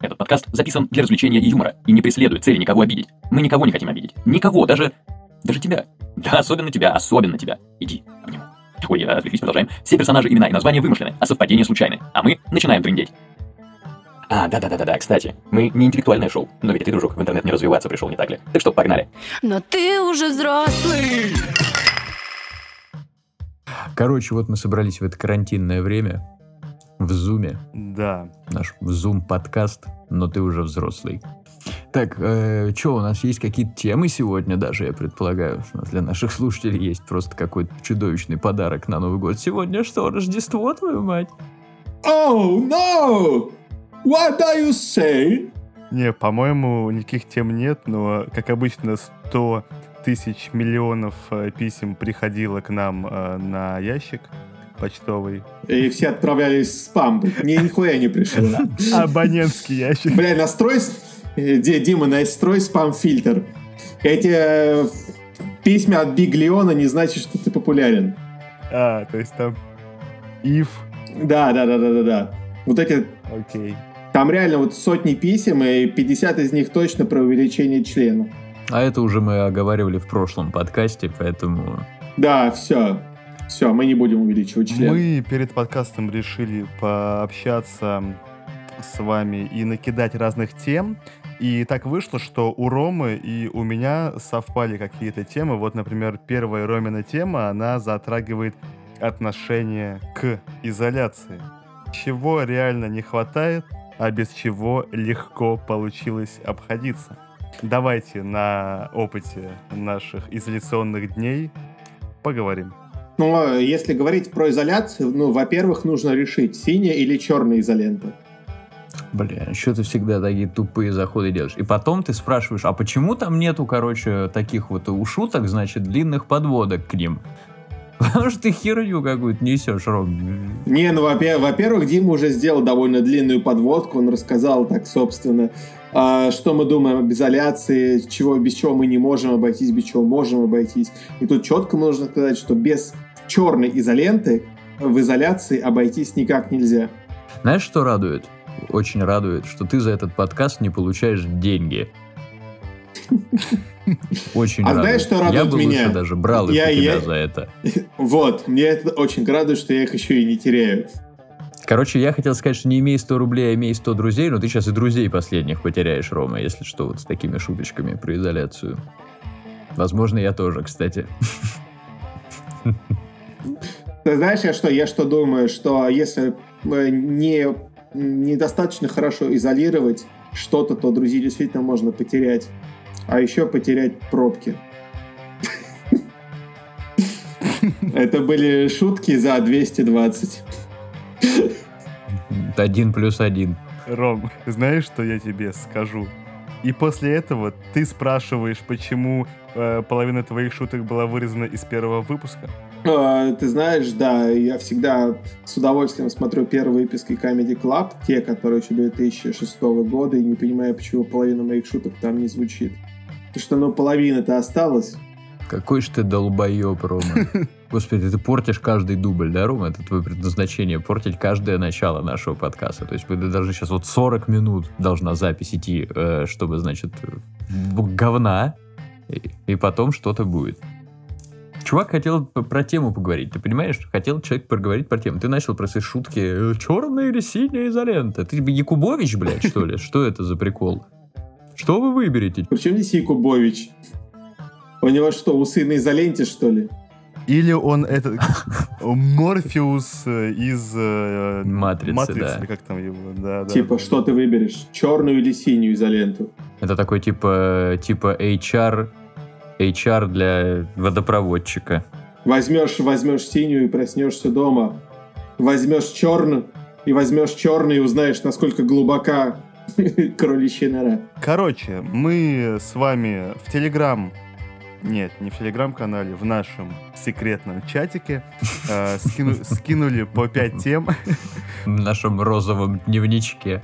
Этот подкаст записан для развлечения и юмора и не преследует цели никого обидеть. Мы никого не хотим обидеть. Никого, даже... даже тебя. Да, особенно тебя, особенно тебя. Иди, обниму. Ой, отвлеклись, продолжаем. Все персонажи, имена и названия вымышлены, а совпадения случайны. А мы начинаем трындеть. А, да-да-да-да, кстати, мы не интеллектуальное шоу, но ведь ты, дружок, в интернет не развиваться пришел, не так ли? Так что, погнали. Но ты уже взрослый. Короче, вот мы собрались в это карантинное время в Зуме. Да. Наш Зум-подкаст, но ты уже взрослый. Так, э, что, у нас есть какие-то темы сегодня даже, я предполагаю. У нас для наших слушателей есть просто какой-то чудовищный подарок на Новый год. Сегодня что, Рождество, твою мать? Oh, no! What are you saying? Не, по-моему, никаких тем нет, но, как обычно, 100 тысяч миллионов э, писем приходило к нам э, на ящик почтовый. И все отправлялись в спам. Мне нихуя не пришло. Абонентский ящик. Бля, настрой... Дима, настрой спам-фильтр. Эти э, письма от Биг Леона не значит, что ты популярен. А, то есть там if, Да, да, да, да, да, да. Вот эти... окей. Там реально вот сотни писем, и 50 из них точно про увеличение члена. А это уже мы оговаривали в прошлом подкасте, поэтому... Да, все. Все, мы не будем увеличивать член. Мы перед подкастом решили пообщаться с вами и накидать разных тем. И так вышло, что у Ромы и у меня совпали какие-то темы. Вот, например, первая Ромина тема, она затрагивает отношение к изоляции. Чего реально не хватает, а без чего легко получилось обходиться. Давайте на опыте наших изоляционных дней поговорим. Ну, если говорить про изоляцию, ну, во-первых, нужно решить, синяя или черная изолента. Бля, что ты всегда такие тупые заходы делаешь? И потом ты спрашиваешь, а почему там нету, короче, таких вот у шуток, значит, длинных подводок к ним? Потому что ты херню какую-то несешь, Ром. Не, ну, во- во-первых, Дима уже сделал довольно длинную подводку, он рассказал так, собственно, а, что мы думаем об изоляции, чего, без чего мы не можем обойтись, без чего можем обойтись. И тут четко нужно сказать, что без черной изоленты в изоляции обойтись никак нельзя. Знаешь, что радует? Очень радует, что ты за этот подкаст не получаешь деньги. Очень А радует. знаешь, что Я радует бы меня? лучше даже брал их Я- у тебя я- за это. Вот, мне это очень радует, что я их еще и не теряю. Короче, я хотел сказать, что не имей 100 рублей, а имей 100 друзей, но ты сейчас и друзей последних потеряешь, Рома, если что, вот с такими шуточками про изоляцию. Возможно, я тоже, кстати. Ты знаешь, я что, я что думаю, что если э, не недостаточно хорошо изолировать что-то, то друзей действительно можно потерять. А еще потерять пробки. Это были шутки за 220. Один плюс один. Ром, знаешь, что я тебе скажу? И после этого ты спрашиваешь, почему э, половина твоих шуток была вырезана из первого выпуска? А, Ты знаешь, да, я всегда с удовольствием смотрю первые выпуски Comedy Club, те, которые еще 2006 года, и не понимаю, почему половина моих шуток там не звучит. Потому что, ну, половина-то осталась. Какой ж ты долбоеб, Рома. Господи, ты портишь каждый дубль, да, Рома? Это твое предназначение, портить каждое начало нашего подкаста. То есть мы даже сейчас вот 40 минут должна запись идти, э, чтобы, значит, говна, и потом что-то будет. Чувак хотел про тему поговорить, ты понимаешь? Хотел человек поговорить про тему. Ты начал про свои шутки черная или синяя изолента. Ты Якубович, блядь, что ли? Что это за прикол? Что вы выберете? Причем здесь Якубович? У него что, усы на изоленте, что ли? Или он это Морфеус э, из э, Матрицы, да. или как там его, да, да. типа, что ты выберешь? Черную или синюю изоленту? Это такой типа, типа HR, HR для водопроводчика. Возьмешь, возьмешь синюю и проснешься дома. Возьмешь черную и возьмешь черный и узнаешь, насколько глубока кроличья нора. Короче, мы с вами в Телеграм, нет, не в Телеграм-канале, в нашем секретном чатике э, скину- скинули по 5 тем, В нашем розовом дневничке.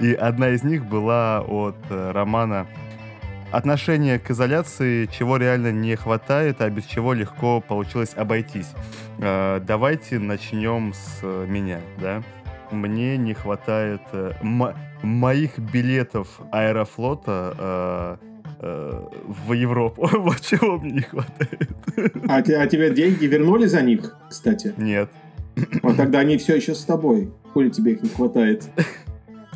и одна из них была от э, Романа Отношение к изоляции, чего реально не хватает, а без чего легко получилось обойтись. Э, давайте начнем с э, меня, да? мне не хватает э, мо- моих билетов Аэрофлота в Европу. Вот чего мне не хватает. А, а тебе деньги вернули за них, кстати? Нет. Вот тогда они все еще с тобой. Хули тебе их не хватает?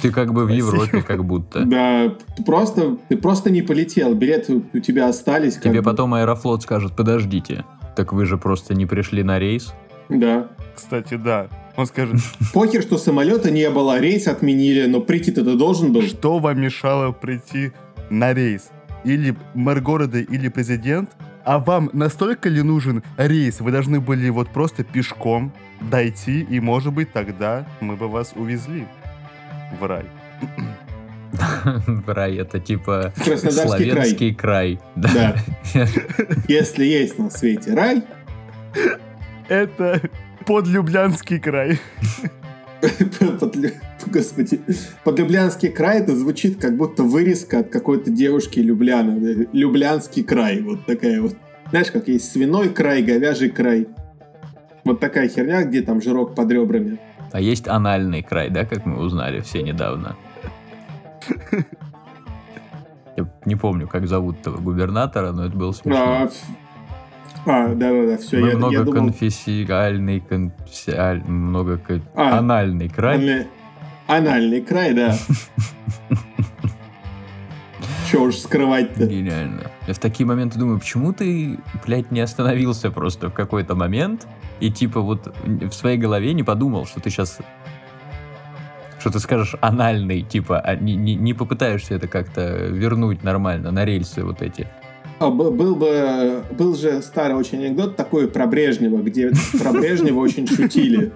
Ты как бы в. Европе как будто. Да, просто, ты просто не полетел. Билеты у тебя остались. как Тебе бы. потом Аэрофлот скажет, подождите, так вы же просто не пришли на рейс. Да. Кстати, да. Он скажет, Похер, что самолета не было, рейс отменили, но прийти-то ты должен был. что вам мешало прийти на рейс? Или мэр города, или президент? А вам настолько ли нужен рейс? Вы должны были вот просто пешком дойти, и, может быть, тогда мы бы вас увезли в рай. Рай это типа Краснодарский край. славянский край. Да. Если есть на свете рай, Это подлюблянский край. под, господи, Подлюблянский край, это звучит как будто вырезка от какой-то девушки Любляна. Люблянский край, вот такая вот. Знаешь, как есть свиной край, говяжий край. Вот такая херня, где там жирок под ребрами. А есть анальный край, да, как мы узнали все недавно. Я не помню, как зовут этого губернатора, но это было А, смешно. а, да-да-да, все, Мы я, я думал... многоконфессиональный, конфессиаль- много А. анальный край. Анальный, анальный край, да. Че уж скрывать-то. Гениально. Я в такие моменты думаю, почему ты, блядь, не остановился просто в какой-то момент и типа вот в своей голове не подумал, что ты сейчас что ты скажешь анальный, типа, а не, не, не попытаешься это как-то вернуть нормально на рельсы вот эти. А, был бы, был же старый очень анекдот такой про Брежнева, где про Брежнева очень шутили.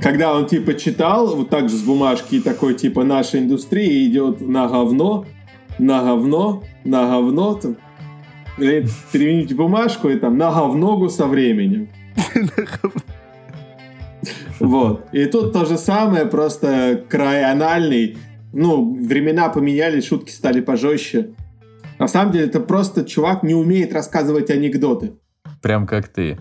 Когда он типа читал, вот так же с бумажки, такой типа наша индустрия идет на говно, на говно, на говно, там, бумажку и там на говногу со временем. Вот. И тут то же самое, просто край анальный. Ну, времена поменялись, шутки стали пожестче. На самом деле, это просто чувак не умеет рассказывать анекдоты. Прям как ты.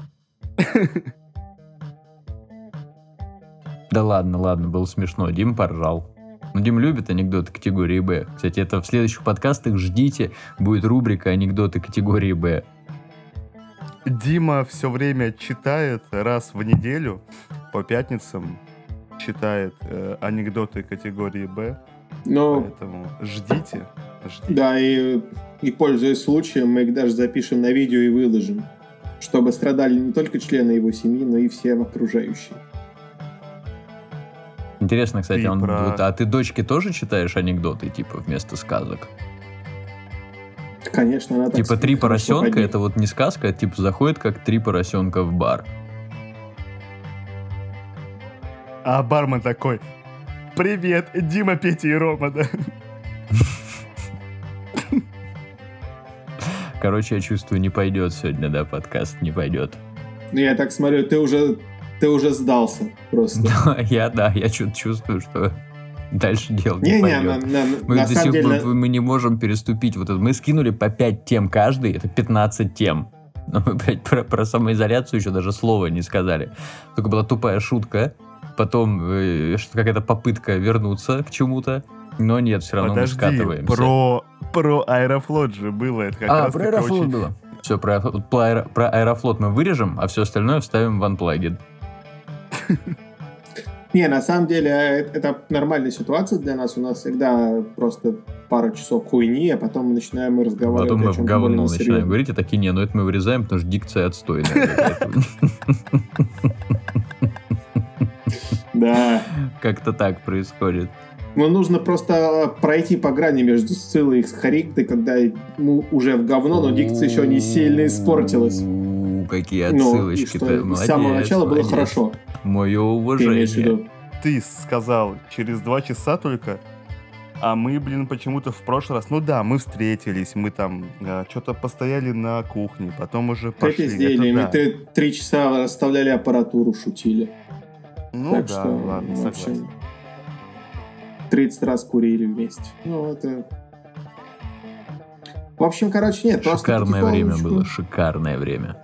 Да ладно, ладно, было смешно. Дим поржал. Ну, Дим любит анекдоты категории Б. Кстати, это в следующих подкастах ждите. Будет рубрика анекдоты категории Б. Дима все время читает раз в неделю по пятницам читает э, анекдоты категории Б, Но, поэтому ждите, ждите. Да, и, и пользуясь случаем, мы их даже запишем на видео и выложим. Чтобы страдали не только члены его семьи, но и все окружающие. Интересно, кстати, Ты он, про- вот, а ты дочке тоже читаешь анекдоты, типа, вместо сказок? Конечно, она так типа три поросенка, это вот не сказка, это типа заходит как три поросенка в бар. А бармен такой, привет, Дима, Петя и Рома, да? Короче, я чувствую, не пойдет сегодня, да, подкаст не пойдет. Ну, я так смотрю, ты уже, ты уже сдался просто. Да, я, да, я что-то чувствую, что дальше дело не, на, пойдет. на- Мы на до самом сих деле... пор мы не можем переступить вот это. Мы скинули по 5 тем каждый, это 15 тем. Но мы, блядь, про, про самоизоляцию еще даже слова не сказали. Только была тупая шутка, потом э, что какая-то попытка вернуться к чему-то, но нет, все равно Подожди, мы скатываемся. про, про Аэрофлот же было, это как а, раз про Аэрофлот очень- было. Все, про, про аэро- про Аэрофлот мы вырежем, а все остальное вставим в Unplugged. Не, на самом деле, э, это нормальная ситуация для нас. У нас всегда просто пара часов хуйни, а потом мы начинаем разговаривать Потом о мы в говно начинаем серьезном. говорить, и такие, не, ну это мы вырезаем, потому что дикция отстойная. Да. Как-то так происходит. Ну, нужно просто пройти по грани между Сциллой и Хариктой, когда ну, уже в говно, но дикция еще не сильно испортилась. Какие Ну, и отсылочки что ты с самого начала было хорошо. Мое уважение. Ты сказал через два часа только, а мы, блин, почему-то в прошлый раз, ну да, мы встретились, мы там что-то постояли на кухне, потом уже пошли. изделиями. это да. Ты три часа расставляли аппаратуру, шутили. Ну так да, что, ладно, согласен. 30 раз курили вместе. Ну, это... В общем, короче, нет, просто Шикарное время было, шикарное время.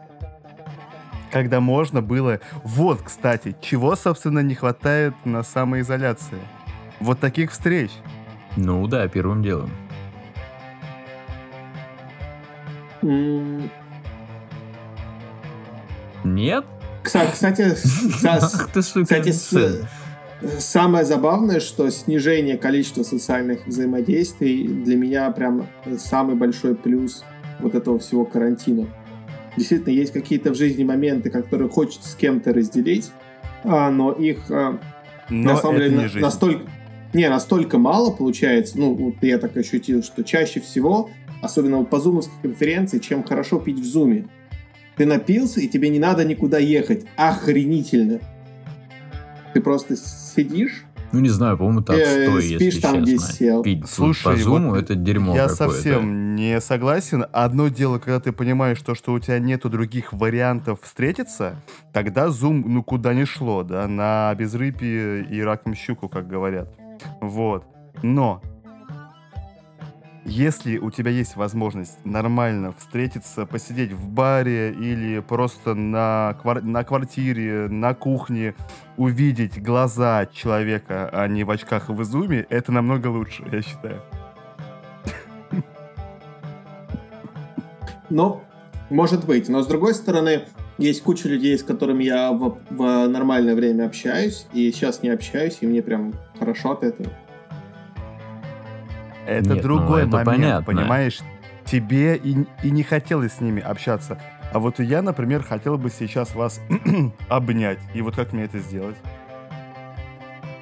когда можно было... Вот, кстати, чего, собственно, не хватает на самоизоляции. Вот таких встреч. Ну да, первым делом. Нет? Кстати, кстати, с- ц- самое забавное, что снижение количества социальных взаимодействий для меня прям самый большой плюс вот этого всего карантина. Действительно, есть какие-то в жизни моменты, которые хочется с кем-то разделить, а, но их а, Но на самом деле не на- настолько не настолько мало получается. Ну, вот я так ощутил, что чаще всего, особенно вот по зумовской конференции, чем хорошо пить в зуме. Ты напился, и тебе не надо никуда ехать. Охренительно. Ты просто сидишь, Ну не знаю, по-моему, так Э, стой, спишь если там, где честно. сел. Пить Слушай, по зуму, вот это дерьмо Я какое-то. совсем не согласен. Одно дело, когда ты понимаешь то, что у тебя нету других вариантов встретиться, тогда зум ну куда не шло, да, на безрыбье и раком щуку, как говорят. Вот. Но если у тебя есть возможность нормально встретиться, посидеть в баре или просто на, квар- на квартире, на кухне, увидеть глаза человека, а не в очках и в зуме, это намного лучше, я считаю. Но, может быть. Но, с другой стороны, есть куча людей, с которыми я в, в нормальное время общаюсь, и сейчас не общаюсь, и мне прям хорошо от этого. Это Нет, ну, другой это момент, понятно. понимаешь? Тебе и, и не хотелось с ними общаться. А вот я, например, хотел бы сейчас вас обнять. И вот как мне это сделать?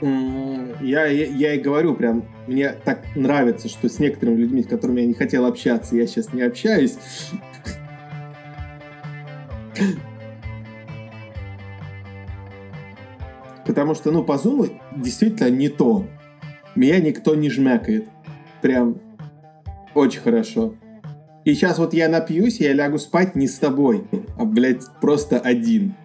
Я, я, я и говорю прям, мне так нравится, что с некоторыми людьми, с которыми я не хотел общаться, я сейчас не общаюсь. Потому что, ну, по зуму действительно не то. Меня никто не жмякает. Прям очень хорошо. И сейчас вот я напьюсь, я лягу спать не с тобой, а, блядь, просто один.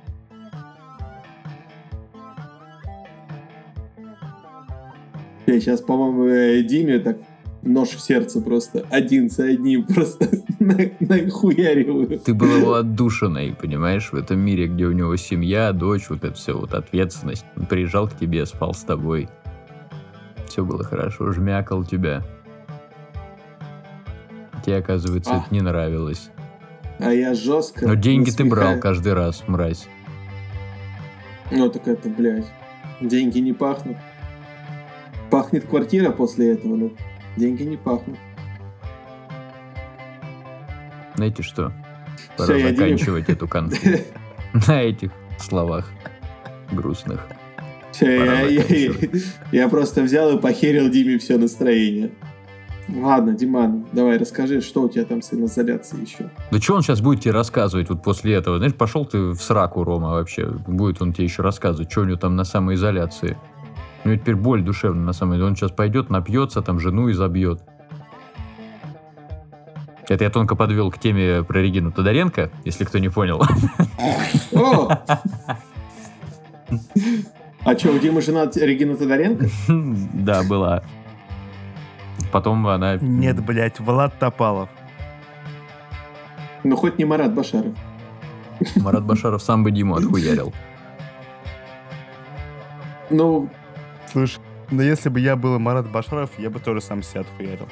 Я сейчас, по-моему, э, Диме так нож в сердце просто один за одним просто на- нахуяриваю. Ты был его отдушиной, понимаешь, в этом мире, где у него семья, дочь, вот это все, вот ответственность. Он приезжал к тебе, спал с тобой. Все было хорошо, жмякал тебя. Тебе, оказывается, А. это не нравилось. А я жестко... Но деньги ты брал насмехаю. каждый раз, мразь. Ну так это, блядь, деньги не пахнут. Пахнет квартира после этого, но деньги не пахнут. Знаете что? Пора я Диме- заканчивать эту конфу. На этих словах грустных. Всё, я, я- заканчивать. я просто взял и похерил Диме все настроение. Ладно, Диман, давай расскажи, что у тебя там с инозоляцией еще. Да что он сейчас будет тебе рассказывать вот после этого? Знаешь, пошел ты в сраку, Рома, вообще. Будет он тебе еще рассказывать, что у него там на самоизоляции. У него теперь боль душевная на самом деле. Он сейчас пойдет, напьется, там жену и забьет. Это я тонко подвел к теме про Регину Тодоренко, если кто не понял. А что, у Димы жена Регина Тодоренко? Да, была. Потом она... Нет, блядь, Влад Топалов. Ну, хоть не Марат Башаров. Марат Башаров сам бы Диму отхуярил. Ну, Слушай, но если бы я был Марат Башаров, я бы тоже сам себя отхуярил.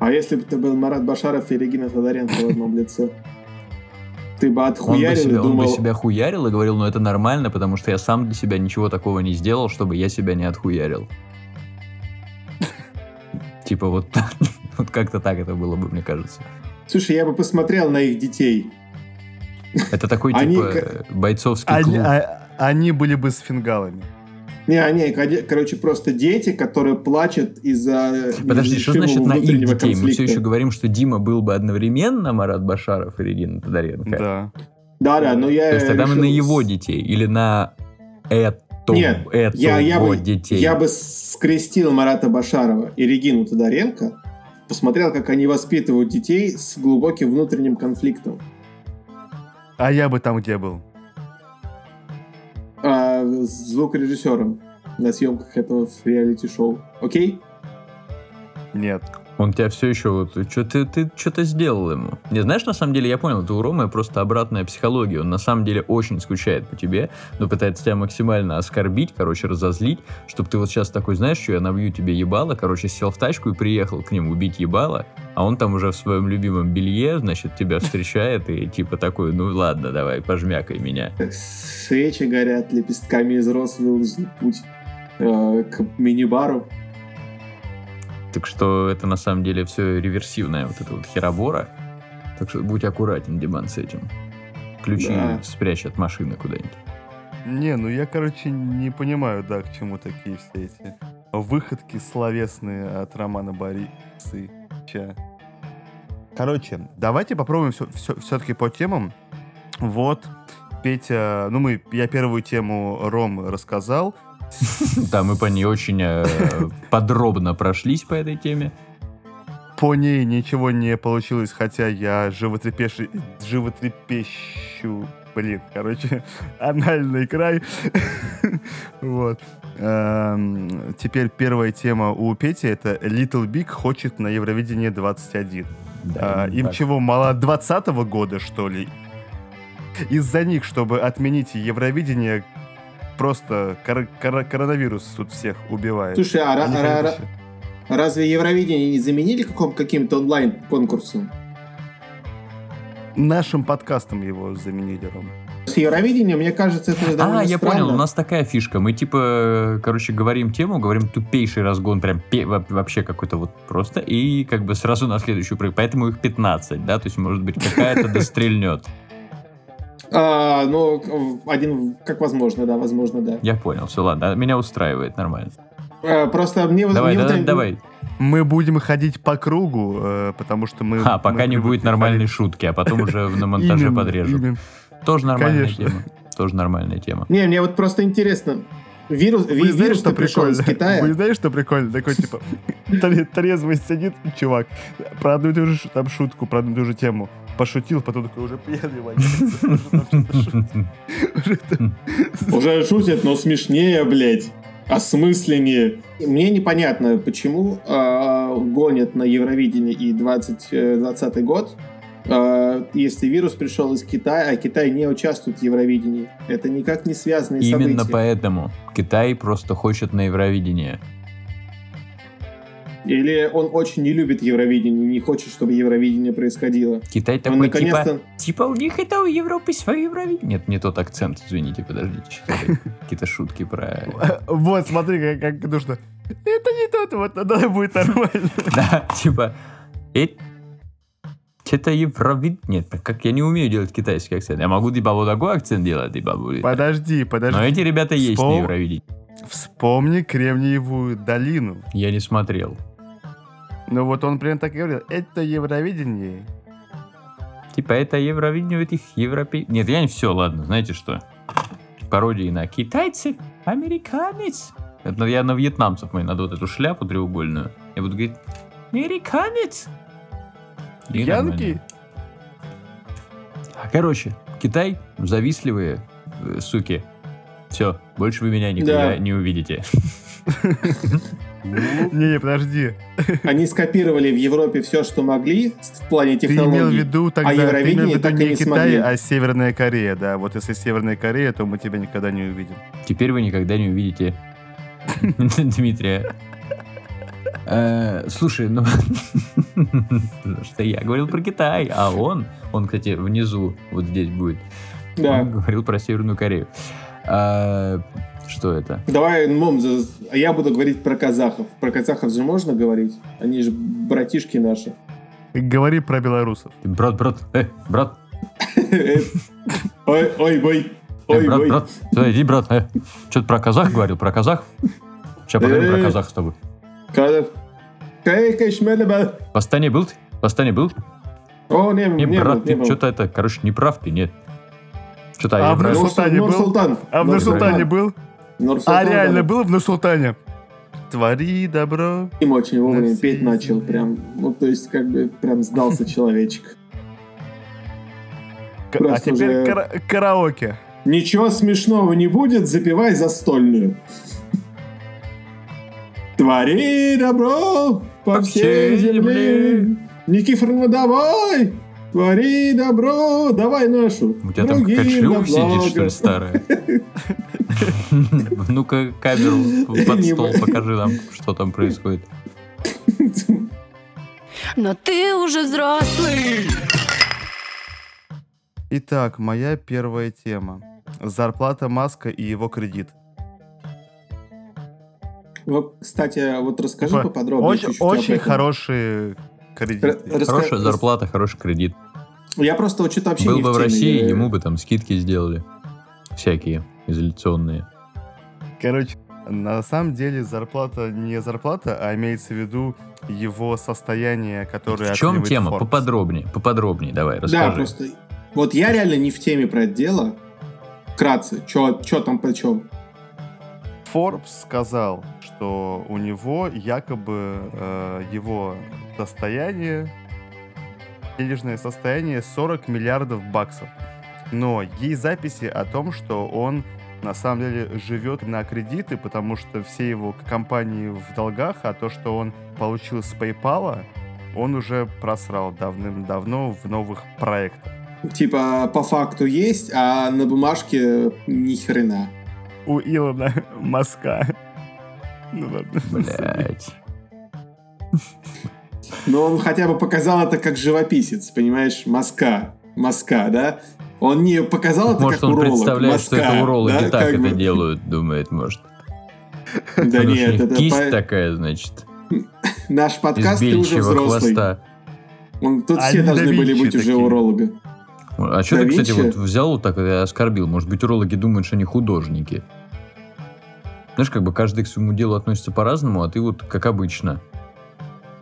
а если бы ты был Марат Башаров и Регина Тодоренко в одном лице? Ты бы Он бы, отхуярил и себя, он бы думал... себя хуярил и говорил, ну это нормально, потому что я сам для себя ничего такого не сделал, чтобы я себя не отхуярил. Типа вот, вот как-то так это было бы, мне кажется. Слушай, я бы посмотрел на их детей. Это такой Они типа к- бойцовский Они, клуб. а- они были бы с фингалами. Не, они, короче, просто дети, которые плачут из-за Подожди, что значит на их детей? Мы все конфликта. еще говорим, что Дима был бы одновременно Марат Башаров и Регина Тодоренко. Да. Да-да, но я То есть тогда мы на его детей или на это, Нет, этого я, я, бы, детей. я бы скрестил Марата Башарова и Регину Тодоренко, посмотрел, как они воспитывают детей с глубоким внутренним конфликтом. А я бы там где был? А, с звукорежиссером на съемках этого реалити-шоу. Окей? Нет. Он тебя все еще вот, что ты, ты что-то сделал ему. Не знаешь, на самом деле, я понял, это у Ромы просто обратная психология. Он на самом деле очень скучает по тебе, но пытается тебя максимально оскорбить, короче, разозлить, чтобы ты вот сейчас такой, знаешь, что я набью тебе ебало, короче, сел в тачку и приехал к нему убить ебало, а он там уже в своем любимом белье, значит, тебя встречает и типа такой, ну ладно, давай, пожмякай меня. Свечи горят, лепестками из роз выложен путь э, к мини-бару. Так что это на самом деле все реверсивная вот эта вот херобора. Так что будь аккуратен, Диман, с этим. Ключи Да. спрячь от машины куда-нибудь. Не, ну я, короче, не понимаю, да, к чему такие все эти выходки словесные от Романа Борисовича. Короче, давайте попробуем все, все-таки по темам. Вот, Петя, ну мы, я первую тему Ром рассказал. Да, мы по ней очень э, подробно прошлись по этой теме. По ней ничего не получилось, хотя я животрепещу, животрепещу, блин, короче, анальный край. Вот. Эм, Теперь первая тема у Пети это Little Big хочет на Евровидение 21. А, Им так. чего, мало 20 года, что ли? Из-за них, чтобы отменить Евровидение, просто кор- кор- коронавирус тут всех убивает. Слушай, а ра- ра- разве Евровидение не заменили каком- каким-то онлайн-конкурсом? Нашим подкастом его заменили, Ром. С Евровидением, мне кажется, это довольно А, я странно. понял, у нас такая фишка. Мы типа, короче, говорим тему, говорим тупейший разгон, прям пе- вообще какой-то вот просто, и как бы сразу на следующую прыг. Поэтому их 15, да, то есть, может быть, какая-то дострельнет. А, ну, один, как возможно, да, возможно, да. Я понял, все, ладно, меня устраивает, нормально. А, просто мне... вот- Давай, мне да- вот- давай. Мы будем ходить по кругу, э, потому что мы... А, пока мы не будет нормальной ходить. шутки, а потом уже на монтаже Именно, подрежу. именно. Тоже нормальная Конечно. тема. Тоже нормальная тема. Не, мне вот просто интересно. Вирус, ви- Вы знаете, вирус что пришел прикольно? из Китая. Вы знаете, что прикольно? Такой, типа, тре- трезвый сидит чувак, про одну и ту же ш- там шутку, про одну и ту же тему. Пошутил, потом такой уже пьяный валяется. Уже шутит. Но смешнее, блядь. Осмысленнее. Мне непонятно, почему э, гонят на Евровидение и 2020 год, э, если вирус пришел из Китая, а Китай не участвует в Евровидении. Это никак не связанные Именно события. поэтому Китай просто хочет на Евровидение. Или он очень не любит Евровидение, не хочет, чтобы Евровидение происходило. Китай такой, типа, наконец-то... типа у них это у Европы свое Евровидение. Нет, не тот акцент, извините, подождите. Какие-то шутки про... Вот, смотри, как, как нужно. Это не тот, вот тогда будет нормально. Да, типа... Это Евровидение. Нет, как я не умею делать китайский акцент. Я могу типа вот такой акцент делать, типа будет. Подожди, Но подожди. эти ребята есть на Евровидении. Вспомни Кремниевую долину. Я не смотрел. Ну вот он прям так и говорил. Это Евровидение. Типа это Евровидение у этих европейцев. Нет, я не все, ладно, знаете что? Пародии на китайцев, американец. Это я на вьетнамцев мой, надо вот эту шляпу треугольную. Я буду говорить, американец. И Янки? нормально. Короче, Китай, завистливые э, суки. Все, больше вы меня никогда Да. не увидите. Не, не, подожди. Они скопировали в Европе все, что могли в плане Ты имел в технологий. виду тогда, ты Евровидение имел в виду так не не Китай, а Северная Корея, да. Вот если Северная Корея, то мы тебя никогда не увидим. Теперь вы никогда не увидите Дмитрия. Э, Слушай, ну что я говорил про Китай, а он, он, кстати, внизу, вот здесь будет, Да. он говорил про Северную Корею. Что это? Давай, Мом, а я буду говорить про казахов. Про казахов же можно говорить? Они же братишки наши. Говори про белорусов. Брат, брат, э, брат, Ой, ой, бой. э, Ой, брат, бой. брат, иди, брат, э. Что-то про казах говорил, про казах? Сейчас поговорим про Э. казах с тобой. Казах. Восстание был ты? Восстание был? О, не, Не, не брат, был, не ты что-то это, короче, не прав ты, нет. Что-то А я в Нур-Султане был? А в Нур-Султан. Нур-Султане был? А реально да. был в Нур-Султане? Твори добро. Им очень вовремя петь начал, прям, ну, то есть, как бы, прям сдался человечек. К- А теперь уже- кара- караоке. Ничего смешного не будет, запивай застольную. Твори добро, по всей земле. Никифор, ну давай, твори добро, давай нашу. У тебя там другим какая на шлюха сидит, что ли, старая? Ну-ка, камеру под стол покажи нам, что там происходит. Но ты уже взрослый. Итак, моя первая тема. Зарплата Маска и его кредит. Вот, кстати, вот расскажи Типа, поподробнее. Очень, очень этом. хорошие Р- кредиты. раска- Хорошая рас- зарплата, хороший кредит. Я просто вот что-то вообще Был не бы в теме. России, Я- ему бы там скидки сделали. Всякие, изоляционные. Короче, на самом деле зарплата не зарплата, а имеется в виду его состояние, которое В чем тема? Forbes. Поподробнее, поподробнее давай, Да, расскажи. просто... Вот я реально не в теме про это дело. Вкратце, что там почем. Forbes сказал, что у него якобы э, его состояние, денежное состояние 40 миллиардов баксов. Но есть записи о том, что он на самом деле живет на кредиты, потому что все его компании в долгах, а то, что он получил с PayPal, он уже просрал давным-давно в новых проектах. Типа, по факту есть, а на бумажке ни хрена. У Илона Маска. Ну ладно. Блять. Но он хотя бы показал это как живописец, понимаешь? Маска. Маска, да? Он не показал это Может, как он уролог. представляет, Маска, что это урологи да, так как это бы. делают, думает, может. Да нет, это кисть по- такая, значит, наш подкаст, ты уже взрослый. хвоста. Он- Тут А все должны были быть уже такие. урологи. А что ты, кстати, вот взял вот так и оскорбил? Может быть, урологи думают, что они художники. Знаешь, как бы каждый к своему делу относится по-разному, а ты вот как обычно.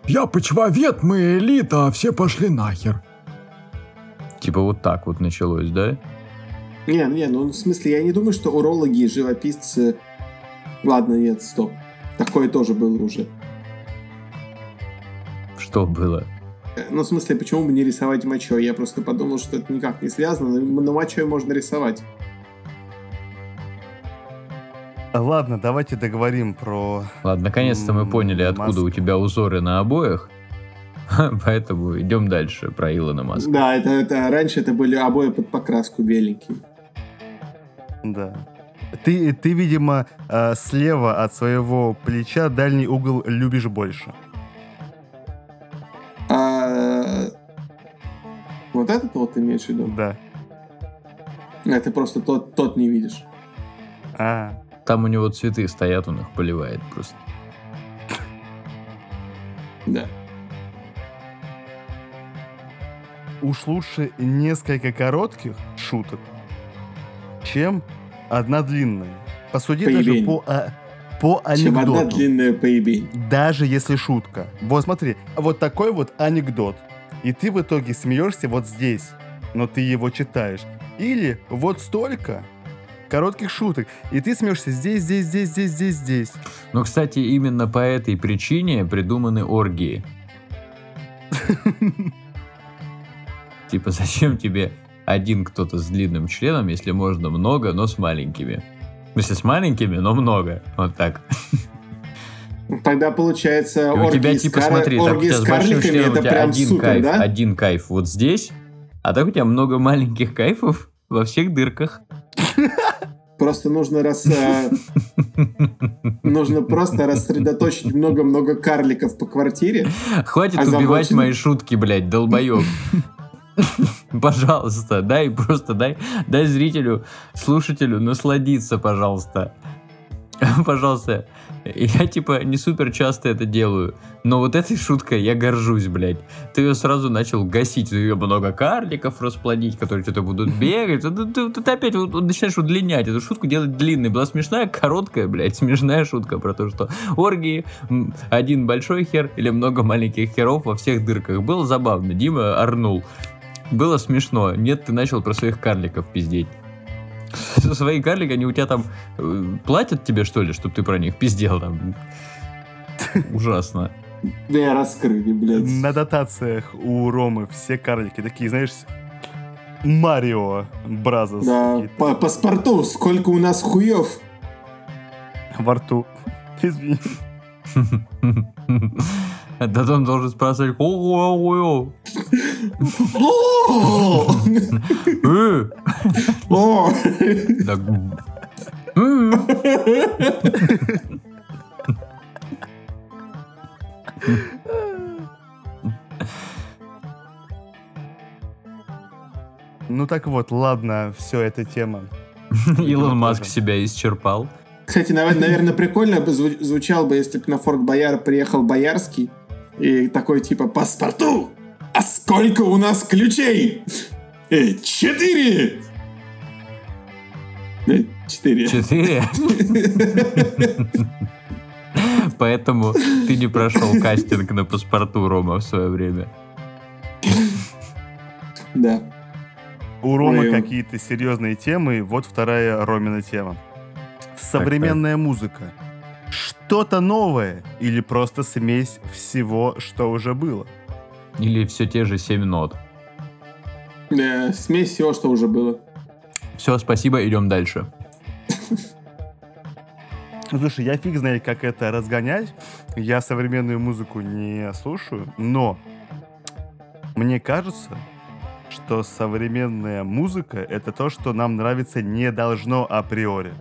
Я почвовед, мы элита, а все пошли нахер. Типа вот так вот началось, да? Не, не, ну в смысле, я не думаю, что урологи и живописцы... Ладно, нет, стоп. Такое тоже было уже. Что было? Э, Ну, в смысле, почему бы не рисовать мочой? Я просто подумал, что это никак не связано, но но мочой можно рисовать. Ладно, давайте договорим про... Ладно, наконец-то мы поняли, откуда у тебя узоры на обоях. Поэтому идем дальше про Илона Маска. Да, это, это раньше это были обои под покраску беленькие. Да. Ты, ты видимо, э, слева от своего плеча дальний угол любишь больше. А, Вот этот вот ты имеешь в виду? Да. А ты просто тот, тот не видишь. А, Там у него цветы стоят, он их поливает просто. Уж лучше несколько коротких шуток, чем одна длинная. Посуди даже Поебень. по, а, по Чем одна анекдоту. длинная поебень. Даже если шутка. Вот смотри, вот такой вот анекдот. И ты в итоге смеешься вот здесь, но ты его читаешь. Или вот столько коротких шуток, и ты смеешься здесь, здесь, здесь, здесь, здесь, здесь. Но, кстати, именно по этой причине придуманы оргии. Типа, зачем тебе один кто-то с длинным членом, если можно много, но с маленькими? В смысле, с маленькими, но много. Вот так. Тогда получается И у тебя, типа, смотри, так у тебя с большим членом у это тебя прям один супер, кайф, да? один кайф вот здесь, а так у тебя много маленьких кайфов во всех дырках. Просто нужно рас... э, Нужно просто рассредоточить много-много карликов по квартире. Хватит Озабочен. убивать мои шутки, блядь, долбоеб. Пожалуйста, дай просто, дай, дай зрителю, слушателю насладиться, пожалуйста. Пожалуйста. Я, типа, не супер часто это делаю, но вот этой шуткой я горжусь, блядь. Ты ее сразу начал гасить, ее много карликов расплодить, которые что-то будут бегать. Ты, ты- ты опять вот- вот начинаешь удлинять эту шутку, делать длинной. Была смешная, короткая, блядь, смешная шутка про то, что оргии, один большой хер или много маленьких херов во всех дырках. Было забавно, Дима орнул. Было смешно. Нет, ты начал про своих карликов пиздеть. Свои карлики, они у тебя там э, платят тебе, что ли, чтобы ты про них пиздел там? Ужасно. Да, раскрыли, блядь. На дотациях у Ромы все карлики такие, знаешь, Марио Бразос Да, по паспорту, сколько у нас хуев. во рту. Извини. Да он должен спрашивать, ого, О! Э. Ну так вот, ладно, все, эта тема. Илон Маск себя исчерпал. Кстати, наверное, прикольно бы зву- звучал бы, если бы на Форт Бояр приехал Боярский и такой типа «Паспорту! А сколько у нас ключей?» «Э, Четыре! Э, Четыре. Четыре. Поэтому ты не прошел кастинг на паспорту, Рома, в свое время. Да. У Ромы Ой. какие-то серьезные темы, вот вторая Ромина тема. Современная музыка. Что-то новое или просто смесь всего, что уже было? Или все те же семь нот. Э, Смесь всего, что уже было. Все, спасибо, идем дальше. Слушай, я фиг знает, как это разгонять. Я современную музыку не слушаю, но мне кажется, что современная музыка — это то, что нам нравиться не должно априори.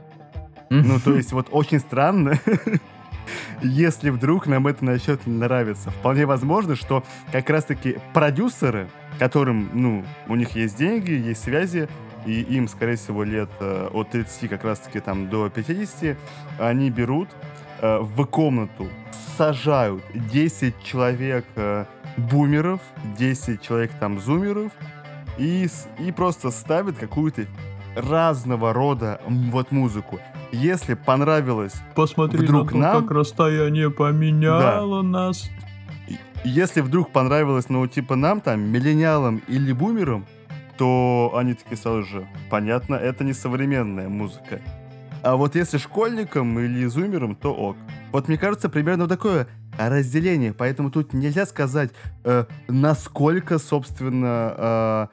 Ну, то есть вот очень странно, если вдруг нам это начнет нравиться. Вполне возможно, что как раз-таки продюсеры, которым, ну, у них есть деньги, есть связи, и им, скорее всего, лет э, от 30 как раз-таки там до 50, они берут э, в комнату, сажают 10 человек э, бумеров, 10 человек там зумеров, и, и просто ставят какую-то разного рода вот музыку. Если понравилось Посмотри Вдруг на то, нам- как расстояние поменяло нас. Если вдруг понравилось, ну, типа нам, там, миллениалам или бумерам, то они такие сразу же, понятно, это не современная музыка. А вот если школьникам или зумерам, то ок. Вот мне кажется, примерно такое разделение, поэтому тут нельзя сказать, э, насколько, собственно, э,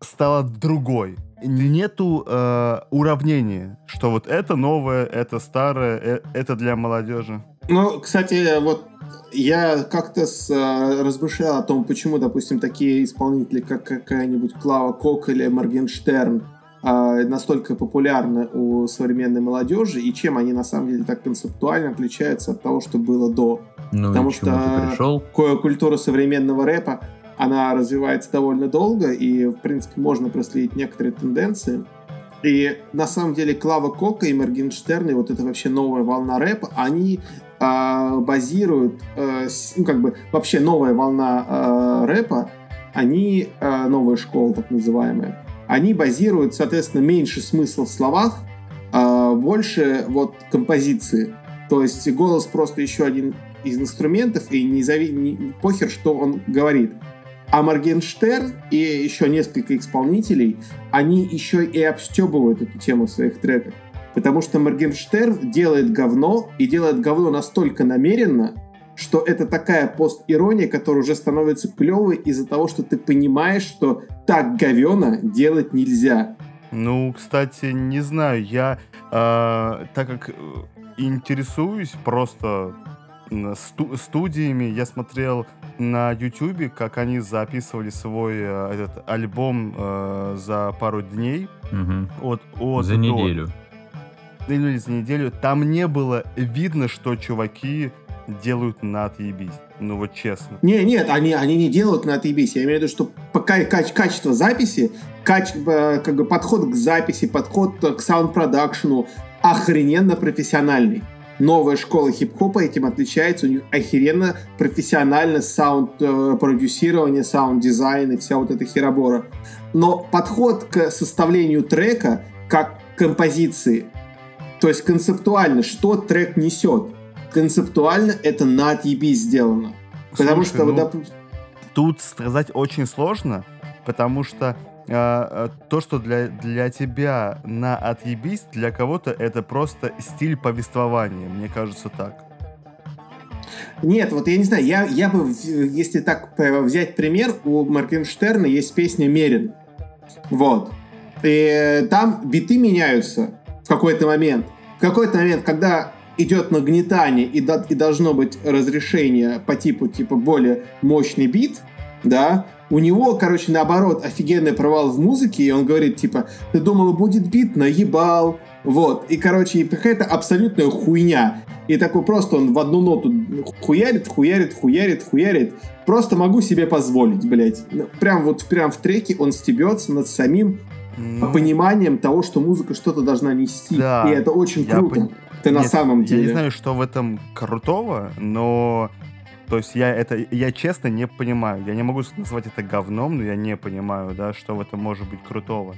стала другой. Нету э, уравнения, что вот это новое, это старое, э, это для молодежи. Ну, кстати, вот я как-то с, э, размышлял о том, почему, допустим, такие исполнители, как какая-нибудь Клава Кок или Моргенштерн, э, настолько популярны у современной молодежи, и чем они на самом деле так концептуально отличаются от того, что было до. Ну Потому и к чему что- ты пришел? Культура современного рэпа, она развивается довольно долго, и, в принципе, можно проследить некоторые тенденции. И на самом деле Клава Кока и Моргенштерн, и вот это вообще новая волна рэпа, они а, базируют, э, ну, как бы, вообще новая волна э, рэпа, они, э, новая школа так называемая, они базируют, соответственно, меньше смысла в словах, а больше вот композиции. То есть голос просто еще один из инструментов, и не, зави... не- похер, что он говорит. А Моргенштерн и еще несколько исполнителей, они еще и обстебывают эту тему в своих треках. Потому что Моргенштерн делает говно, и делает говно настолько намеренно, что это такая пост-ирония, которая уже становится клевой из-за того, что ты понимаешь, что так говено делать нельзя. Ну, кстати, не знаю, я, э, так как э, интересуюсь просто сту- студиями, я смотрел на Ютубе, как они записывали свой э, этот альбом э, за пару дней Мгм. от, от За до. неделю. Ну, или за неделю. Там не было видно, что чуваки делают на отъебись. Ну вот честно. Не, нет, они, они не делают на отъебись. Я имею в виду, что пока кач- качество записи, кач- э, как бы подход к записи, подход к саунд-продакшену охрененно профессиональный. Новая школа хип-хопа этим отличается. У них охеренно профессионально саунд-продюсирование, саунд-дизайн и вся вот эта херобора. Но подход к составлению трека как композиции, то есть концептуально, что трек несет. Концептуально это на отъебись сделано. Потому Слушай, что, вот, ну, доп- Тут сказать очень сложно, потому что э, то, что для, для тебя на отъебись, для кого-то это просто стиль повествования, мне кажется так. Нет, вот я не знаю, я, я бы, если так взять пример, у Моргенштерна есть песня «Мерин». Вот. И там биты меняются в какой-то момент. В какой-то момент, когда идет нагнетание и, до- и должно быть разрешение по типу типа более мощный бит, да, у него, короче, наоборот, офигенный провал в музыке, и он говорит, типа, ты думал, будет бит, наебал, вот, и, короче, какая-то абсолютная хуйня. И такой просто он в одну ноту хуярит, хуярит, хуярит, хуярит. Просто могу себе позволить, блядь. Ну, Прям вот прям в треке он стебется над самим Ну, пониманием того, что музыка что-то должна нести. Да, и это очень я круто. пон- Ты на Нет, самом Я деле. не знаю, что в этом крутого, но... То есть я это, я честно не понимаю. Я не могу назвать это говном, но я не понимаю, да, что в этом может быть крутого.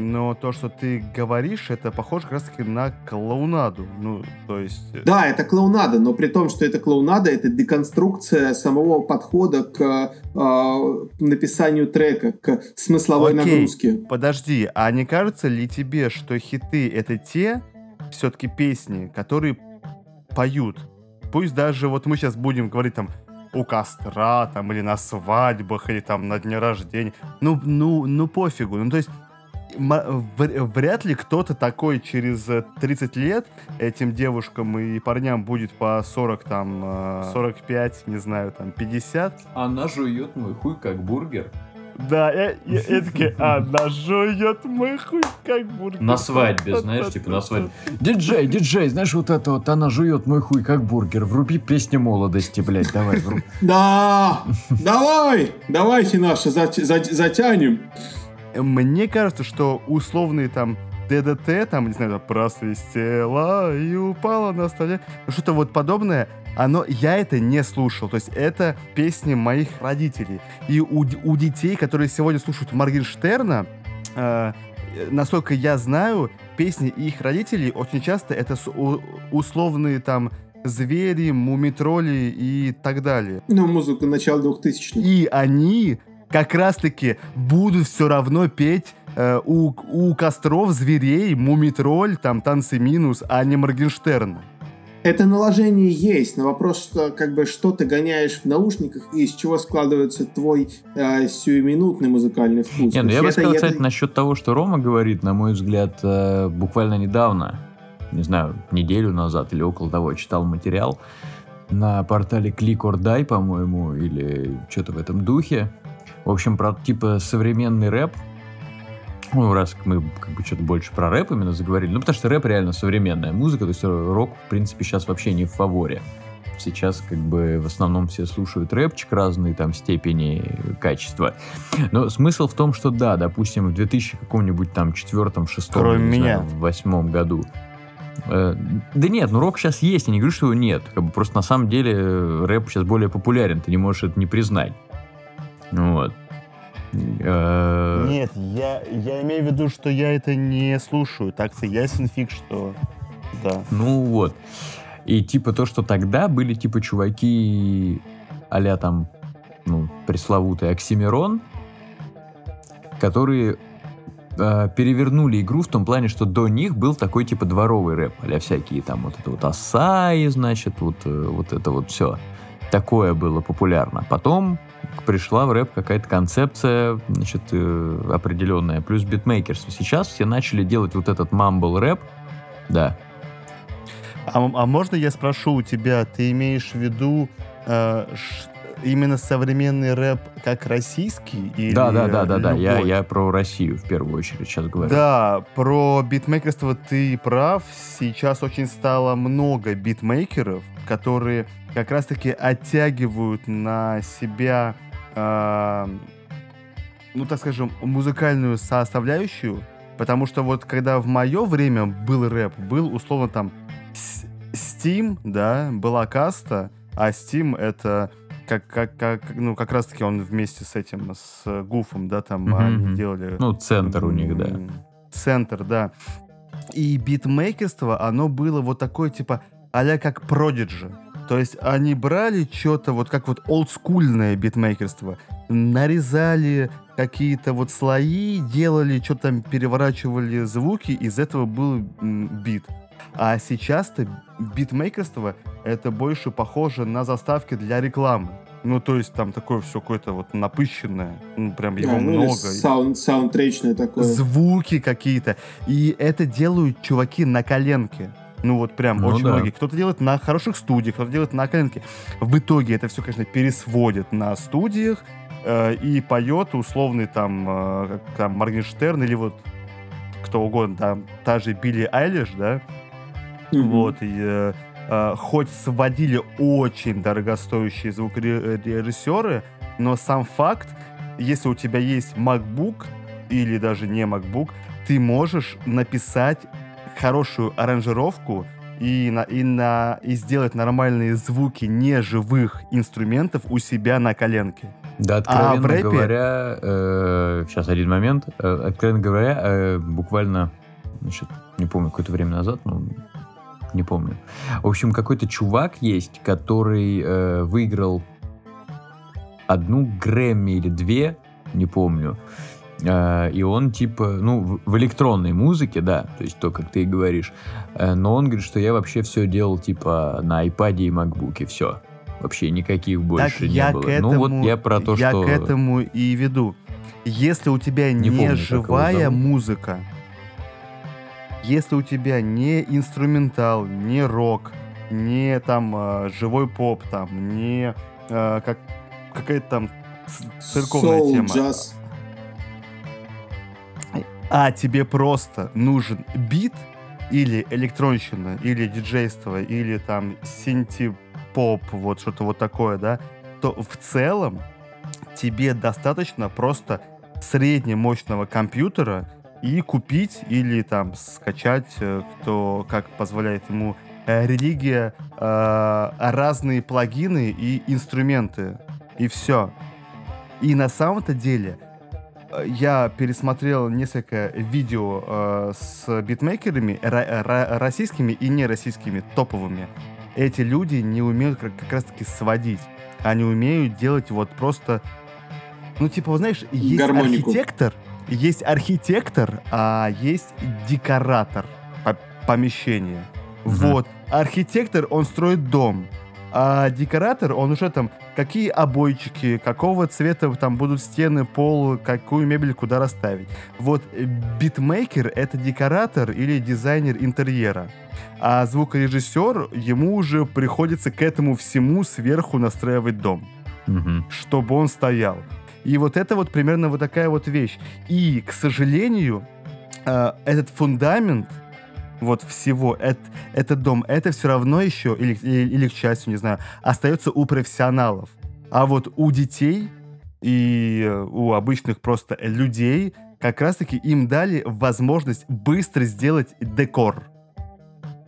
Но то, что ты говоришь, это похоже как раз-таки на клоунаду. Ну, то есть... э, Да, это клоунада, но при том, что это клоунада, это деконструкция самого подхода к э, написанию трека, к смысловой Окей. нагрузке. Подожди, а не кажется ли тебе, что хиты это те все-таки песни, которые поют? Пусть даже вот мы сейчас будем говорить там у костра, там, или на свадьбах, или там на дне рождения. Ну, ну, ну пофигу. Ну, то есть вряд ли кто-то такой через э, 30 лет этим девушкам и парням будет по 40, там, э, 45, не знаю, там, 50. Она жует мой хуй как бургер. Да, я, я, я такие, она жует мой хуй, как бургер. На свадьбе, знаешь, типа на свадьбе. Диджей, диджей, знаешь, вот это вот, она жует мой хуй как бургер. Вруби песню молодости, блядь, давай. вру- Да, давай, давайте наши зат- зат- затянем. Мне кажется, что условные там ДДТ, там, не знаю, там, просвистела и упала на столе, что-то вот подобное, оно, я это не слушал. То есть это песни моих родителей. И у, у детей, которые сегодня слушают Моргенштерна, э, насколько я знаю, песни их родителей очень часто это с- у- условные там звери, мумитроли и так далее. Ну, музыку начала 2000-х. И они как раз-таки будут все равно петь э, у, у костров зверей, мумитроль, там, танцы минус, а не Моргенштерна. Это наложение есть, но вопрос, что как бы что ты гоняешь в наушниках и из чего складывается твой э, сиюминутный музыкальный вкус. Не, ну я бы сказал, это- кстати, насчет того, что Рома говорит, на мой взгляд, э, буквально недавно, не знаю, неделю назад или около того, читал материал на портале Click or Die, по-моему, или что-то в этом духе. В общем, про типа современный рэп. Ну, раз мы как бы что-то больше про рэп именно заговорили. Ну, потому что рэп реально современная музыка, то есть рок, в принципе, сейчас вообще не в фаворе. Сейчас как бы в основном все слушают рэпчик разной там степени качества. Но смысл в том, что да, допустим, в 2000 каком-нибудь там четвертом, шестом, Кроме не меня. знаю, восьмом году. Э, Да нет, ну рок сейчас есть, я не говорю, что его нет. Как бы просто на самом деле э, рэп сейчас более популярен, ты не можешь это не признать. Вот. Э, Нет, я, я имею в виду, что я это не слушаю. Так-то ясен фиг, что... Да. Ну вот. И типа то, что тогда были типа чуваки а там, ну, пресловутый Оксимирон, которые э, перевернули игру в том плане, что до них был такой типа дворовый рэп, а всякие там вот это вот Асаи, значит, вот, э, вот это вот все. Такое было популярно. Потом пришла в рэп какая-то концепция, значит, э, определенная, плюс битмейкерство. Сейчас все начали делать вот этот мамбл рэп, да, А, а можно я спрошу у тебя, ты имеешь в виду э, ш- именно современный рэп как российский? Или Да, да, да, да, да. Я, я про Россию в первую очередь сейчас говорю. Да, про битмейкерство ты прав. Сейчас очень стало много битмейкеров, которые как раз-таки оттягивают на себя, э, ну так скажем, музыкальную составляющую. Потому что вот когда в мое время был рэп, был условно там Steam, да, была каста, а Steam это как, как, как, ну, как раз-таки он вместе с этим, с Гуфом, да, там Мгм, они делали Ну, центр у них, да. Центр, да. И битмейкерство, оно было вот такое, типа, а как продиджи. То есть они брали что-то, вот как вот олдскульное битмейкерство, нарезали какие-то вот слои, делали, что там, переворачивали звуки, из этого был бит. А сейчас-то битмейкерство это больше похоже на заставки для рекламы. Ну, то есть там такое все какое-то вот напыщенное, ну, прям его А, ну, много. саунд, саундтречное такое. звуки какие-то. И это делают чуваки на коленке. Ну вот прям Ну очень да. многие. Кто-то делает на хороших студиях, кто-то делает на коленке. В итоге это все, конечно, пересводит на студиях э, и поет условный там, э, как там Моргенштерн или вот кто угодно, там та же Билли Айлиш, да, Мгм. вот, и э, э, хоть сводили очень дорогостоящие звукорежиссеры, но сам факт, если у тебя есть MacBook или даже не MacBook, ты можешь написать хорошую аранжировку и, на, и, на, и сделать нормальные звуки неживых инструментов у себя на коленке. Да, откровенно А в рэпе- говоря, э, сейчас один момент, Э, откровенно говоря, э, буквально, значит, не помню, какое-то время назад, ну, не помню. В общем, какой-то чувак есть, который э, выиграл одну Грэмми или две, не помню. Э, и он типа, ну, в, электронной музыке, да, то есть то, как ты и говоришь. Э, но он говорит, что я вообще все делал типа на iPad и MacBook, все. Вообще никаких больше так не я было. к этому, ну вот я про то, я что... к этому и веду. Если у тебя Не не, помню, живая музыка, если у тебя не инструментал, не рок, не там э, живой поп, там, не э, как какая-то там церковная Soul, тема, джаз. а тебе просто нужен бит или электронщина, или диджейство, или там синти-поп, вот что-то вот такое, да, то в целом тебе достаточно просто среднемощного компьютера и купить или там скачать, э, кто как позволяет ему э, религия, э, разные плагины и инструменты. И все. И на самом-то деле я пересмотрел несколько видео с битмейкерами ра- ра- российскими и нероссийскими топовыми. Эти люди не умеют как, как раз-таки сводить. Они умеют делать вот просто... Ну, типа, вот знаешь, есть Гармонику. архитектор, есть архитектор, а есть декоратор по- помещения. Мгм. Вот. Архитектор, он строит дом. А декоратор, он уже там, какие обойчики, какого цвета там будут стены, пол, какую мебель куда расставить. Вот э, битмейкер — это декоратор или дизайнер интерьера. А звукорежиссер, ему уже приходится к этому всему сверху настраивать дом Мгм. чтобы он стоял. И вот это вот примерно вот такая вот вещь. И, к сожалению, э, этот фундамент вот всего, эт- этот дом, это все равно еще, или, или, или к счастью, не знаю, остается у профессионалов. А вот у детей и у обычных просто людей как раз-таки им дали возможность быстро сделать декор.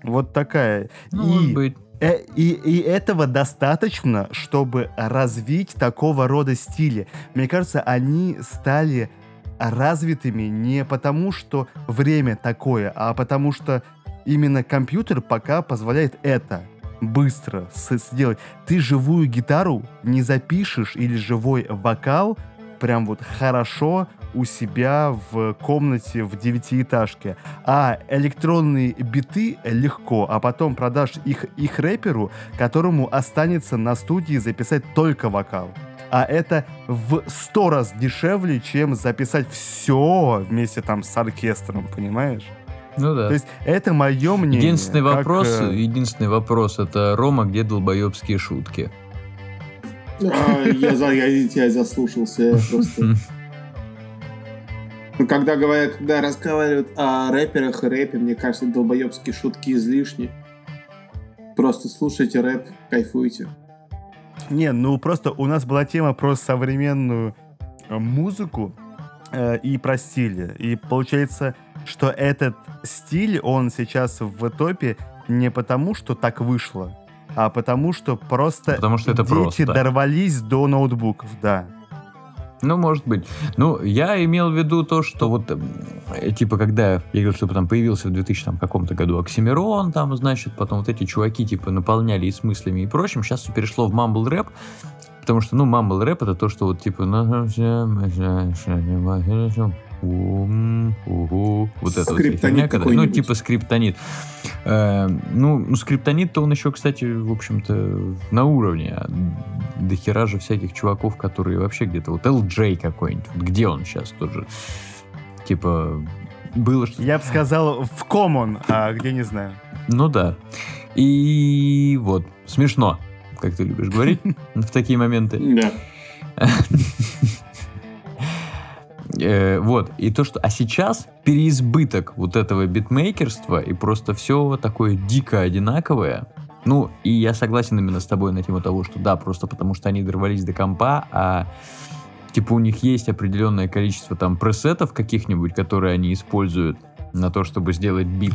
Вот такая. Ну, И- может быть. Э, И, и этого достаточно, чтобы развить такого рода стили. Мне кажется, они стали развитыми не потому, что время такое, а потому что именно компьютер пока позволяет это быстро сделать. Ты живую гитару не запишешь или живой вокал прям вот хорошо у себя в комнате в девятиэтажке. А электронные биты легко, а потом продашь их, их рэперу, которому останется на студии записать только вокал. А это в сто раз дешевле, чем записать все вместе там с оркестром, понимаешь? Ну да. То есть это мое мнение. Единственный как, вопрос, э, единственный вопрос, это Рома, где долбоебские шутки? А, я, за- я, я заслушался, я просто... Ну, когда говорят, когда разговаривают о рэперах и рэпе, мне кажется, долбоебские шутки излишни. Просто слушайте рэп, кайфуйте. Не, ну просто у нас была тема про современную э, музыку э, и про стили. И получается, что этот стиль, он сейчас в топе не потому, что так вышло, а потому, что просто Потому что это дети просто. дорвались до ноутбуков, да. Ну, может быть. Ну, я имел в виду то, что вот, э, типа, когда я говорил, что там появился в 2000 там, каком-то году Оксимирон, там, значит, потом вот эти чуваки, типа, наполняли и смыслами и прочим, сейчас все перешло в мамбл рэп, потому что, ну, мамбл рэп это то, что вот, типа, ум, угу, вот это вот Скриптонит фигня, когда- ну, типа скриптонит. Э, ну, ну, скриптонит-то он еще, кстати, в общем-то, на уровне. А До хера же всяких чуваков, которые вообще где-то... Вот LJ какой-нибудь. Вот где он сейчас тоже? Типа... было что Я бы сказал в common, а где не знаю. Ну да. И вот, смешно, как ты любишь говорить в такие моменты. Да. Э, вот, и то, что... А сейчас переизбыток вот этого битмейкерства и просто все такое дико одинаковое. Ну, и я согласен именно с тобой на тему того, что да, просто потому что они дорвались до компа, а типа у них есть определенное количество там пресетов каких-нибудь, которые они используют на то, чтобы сделать бит.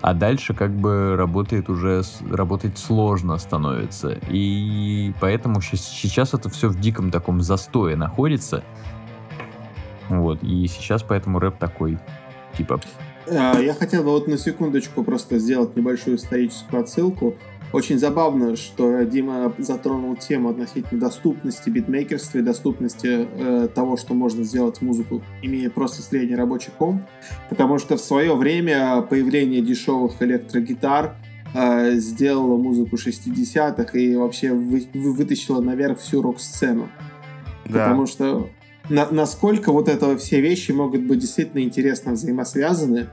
А дальше как бы работает уже, работать сложно становится. И поэтому сейчас это все в диком таком застое находится. Вот, и сейчас поэтому рэп такой, типа, А, Я хотел бы вот на секундочку просто сделать небольшую историческую отсылку. Очень забавно, что Дима затронул тему относительно доступности битмейкерства и доступности э, того, что можно сделать музыку, имея просто средний рабочий комп. Потому что в свое время появление дешевых электрогитар э, сделало музыку 60-х и вообще вы- вы- вытащило наверх всю рок-сцену. Да. Потому что на- насколько вот это все вещи могут быть действительно интересно взаимосвязаны.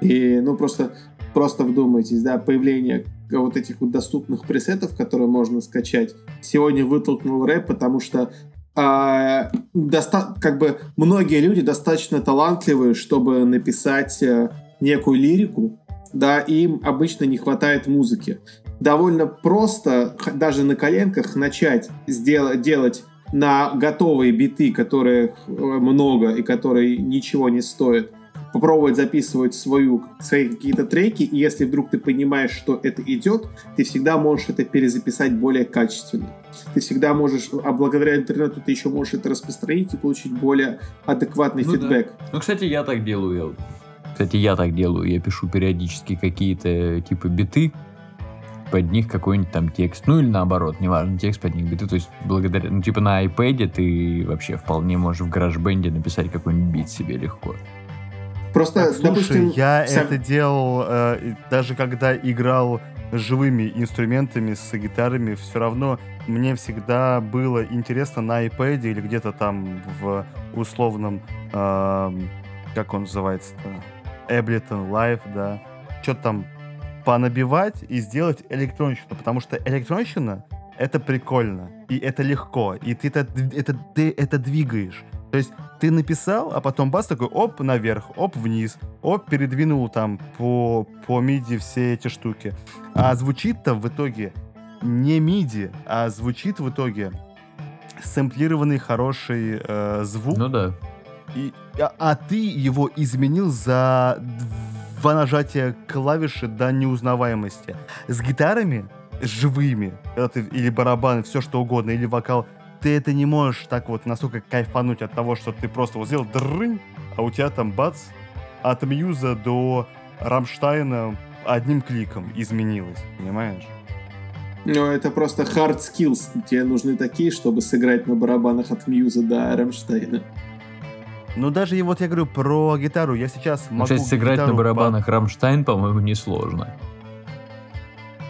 И, ну, просто, просто вдумайтесь, да, появление вот этих вот доступных пресетов, которые можно скачать, сегодня вытолкнул рэп, потому что а, доста- как бы многие люди достаточно талантливые, чтобы написать э, некую лирику, да, им обычно не хватает музыки. Довольно просто, даже на коленках, начать сделать, делать на готовые биты, которых э, много и которые ничего не стоят, попробовать записывать свою, свои какие-то треки, и если вдруг ты понимаешь, что это идет, ты всегда можешь это перезаписать более качественно. Ты всегда можешь, а благодаря интернету ты еще можешь это распространить и получить более адекватный Ну да. фидбэк. Ну, кстати, я так делаю. Кстати, я так делаю. Я пишу периодически какие-то типа биты, под них какой-нибудь там текст. Ну или наоборот, неважно, текст под них биты. То есть благодаря, ну типа на iPad ты вообще вполне можешь в GarageBand написать какой-нибудь бит себе легко. Просто, Так, слушай, допустим, я сам- это делал э, даже когда играл живыми инструментами, с гитарами, все равно мне всегда было интересно на iPad или где-то там в условном, эм, как он называется-то, Ableton Live, да, что-то там понабивать и сделать электронщину, потому что электронщина — это прикольно, и это легко, и ты это, это, ты это двигаешь. То есть ты написал, а потом бас такой, оп, наверх, оп, вниз, оп, передвинул там по, по миди все эти штуки. А звучит-то в итоге не миди, а звучит в итоге сэмплированный хороший э, звук, Ну да. и, а, а ты его изменил за два нажатия клавиши до неузнаваемости. С гитарами, с живыми, ты, или барабаны, все что угодно, или вокал, ты это не можешь так вот настолько кайфануть от того, что ты просто вот сделал дрынь, а у тебя там бац, от Мьюза до Рамштайна одним кликом изменилось, понимаешь? Ну, это просто hard skills. Тебе нужны такие, чтобы сыграть на барабанах от Мьюза до Рамштейна. Ну даже и вот я говорю про гитару, я сейчас Ну, могу кстати, сыграть на гитару по- барабанах Рамштайн, по-моему, несложно.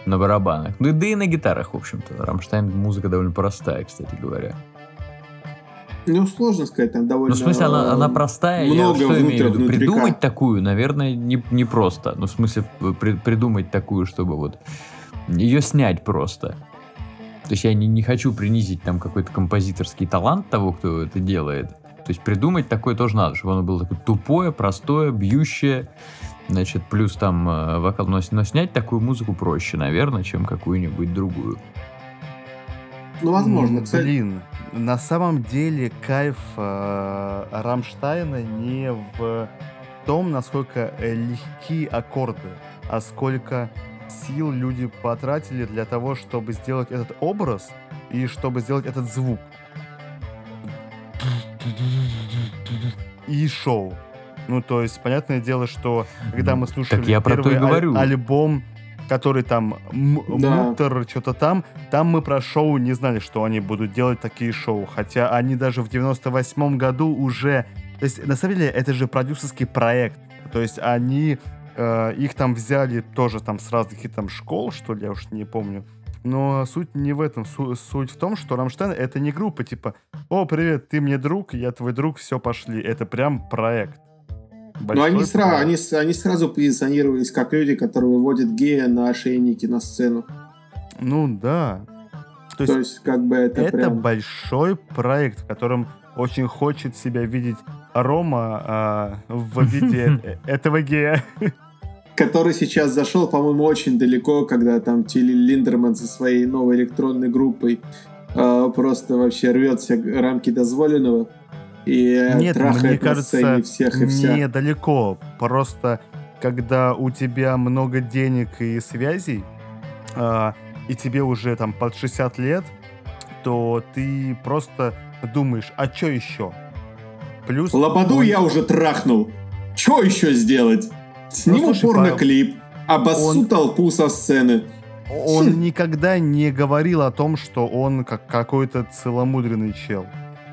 На барабанах. Ну, да и на гитарах, в общем-то. Рамштайн музыка довольно простая, кстати говоря. Ну, сложно сказать, там довольно... Ну, в смысле, она, она простая. я много что внутри- имею в виду? внутрика. Придумать такую, наверное, не, не просто. Ну, в смысле, при- придумать такую, чтобы вот ее снять просто. То есть я не, не хочу принизить там какой-то композиторский талант того, кто это делает. То есть придумать такое тоже надо, чтобы оно было такое тупое, простое, бьющее. Значит, плюс там э, вокал. Но, но снять такую музыку проще, наверное, чем какую-нибудь другую. Ну, возможно, кстати. Блин, на самом деле кайф э, Рамштайна не в том, насколько э, легкие аккорды, а сколько сил люди потратили для того, чтобы сделать этот образ и чтобы сделать этот звук. И шоу. Ну, то есть, понятное дело, что когда мы слушали я про то и первый аль- говорю. альбом, который там Да. Мутер, что-то там, там мы про шоу не знали, что они будут делать такие шоу. Хотя они даже в 98 году уже... То есть, на самом деле, это же продюсерский проект. То есть, они... э, их там взяли тоже там с разных там школ, что ли, я уж не помню. Но суть не в этом. Су- суть в том, что Рамштайн — это не группа типа «О, привет, ты мне друг, я твой друг, все, пошли». Это прям проект. Но они, Большой проект. они, с- они сразу позиционировались как люди, которые выводят гея на ошейники на сцену. Ну да. То есть То есть, как бы это, это прям... большой проект, в котором очень хочет себя видеть Рома а, в виде э- этого гея. Который сейчас зашел, по-моему, очень далеко, когда там Тилли Линдерман со своей новой электронной группой э, просто вообще рвет все рамки дозволенного и э, Нет, трахает мне на сцене кажется, всех и вся. недалеко. Просто когда у тебя много денег и связей, а, и тебе уже там под 60 лет, то ты просто думаешь, а что еще? Плюс Лободу он- я уже трахнул. Что еще сделать? Сниму Ну, порноклип, обоссу он- толпу со сцены. Он никогда не говорил о том, что он как какой-то целомудренный чел.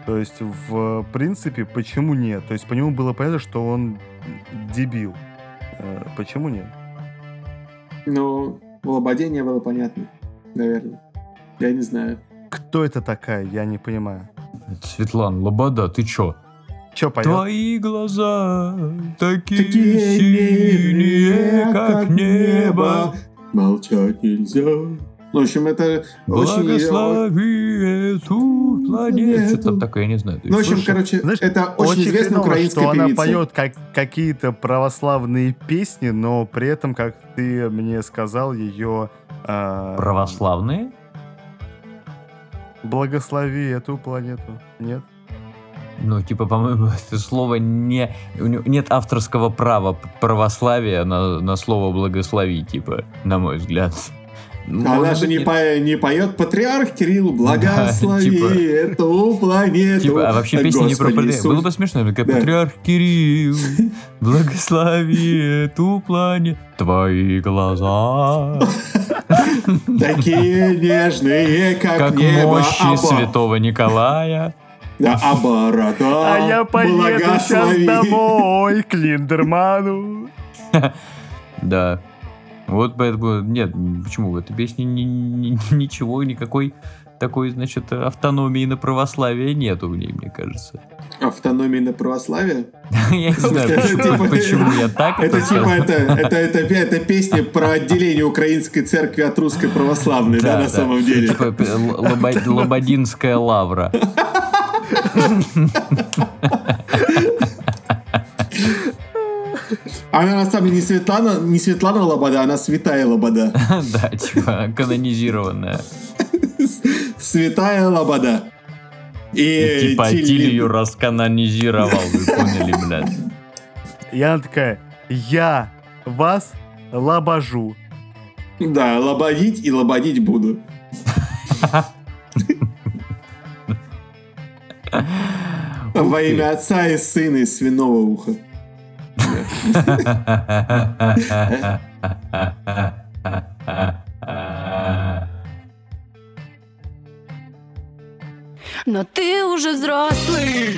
То есть, в принципе, почему нет? То есть, по нему было понятно, что он дебил. Э, Почему нет? Ну, в Лободе не было понятно, наверное. Я не знаю. Кто это такая? Я не понимаю. Светлана, Лобода, ты чё? Че поет? Твои глаза такие, Такие синие, как небо. Молчать нельзя. Ну, в общем, это очень... Благослови эту планету. Что там такое, я не знаю. Ну, в общем, короче, Знаешь, это очень, известная хреново, украинская что она певица. поет как, какие-то православные песни, но при этом, как ты мне сказал, ее... а, Православные? Благослови эту планету. Нет? Ну, типа, по-моему, слово не... Нет авторского права православия на, на слово благослови, типа, на мой взгляд. А она Может же не, нет. по- не поет Патриарх Кирилл, благослови типа- эту планету. Типа, а вообще песня не про Господи патриарха. Иисус. Было бы смешно, как Да. Патриарх Кирилл, благослови эту планету, твои глаза, Такие нежные, как, как небо. мощи святого Николая. Да, а борода А я поеду сейчас домой к Линдерману. Да. Вот поэтому, нет, почему в этой песне ни- ни- ничего, никакой такой, значит, автономии на православие нету в ней, мне кажется. Автономия на православие? Я не знаю, почему, типа- почему я так Это типа это, это, песня про отделение украинской церкви от русской православной, да, на самом деле. Типа лобо- лободинская лавра. Она на самом деле не Светлана, не Светлана Лобода, она Святая Лобода. Да, типа канонизированная. Святая Лобода. И Типа Тиль Тилью расканонизировал, вы поняли, блядь. И она такая, я вас лобожу. Да, лободить и лободить буду. Во имя Отца и Сына и Свиного Уха. Но ты уже взрослый.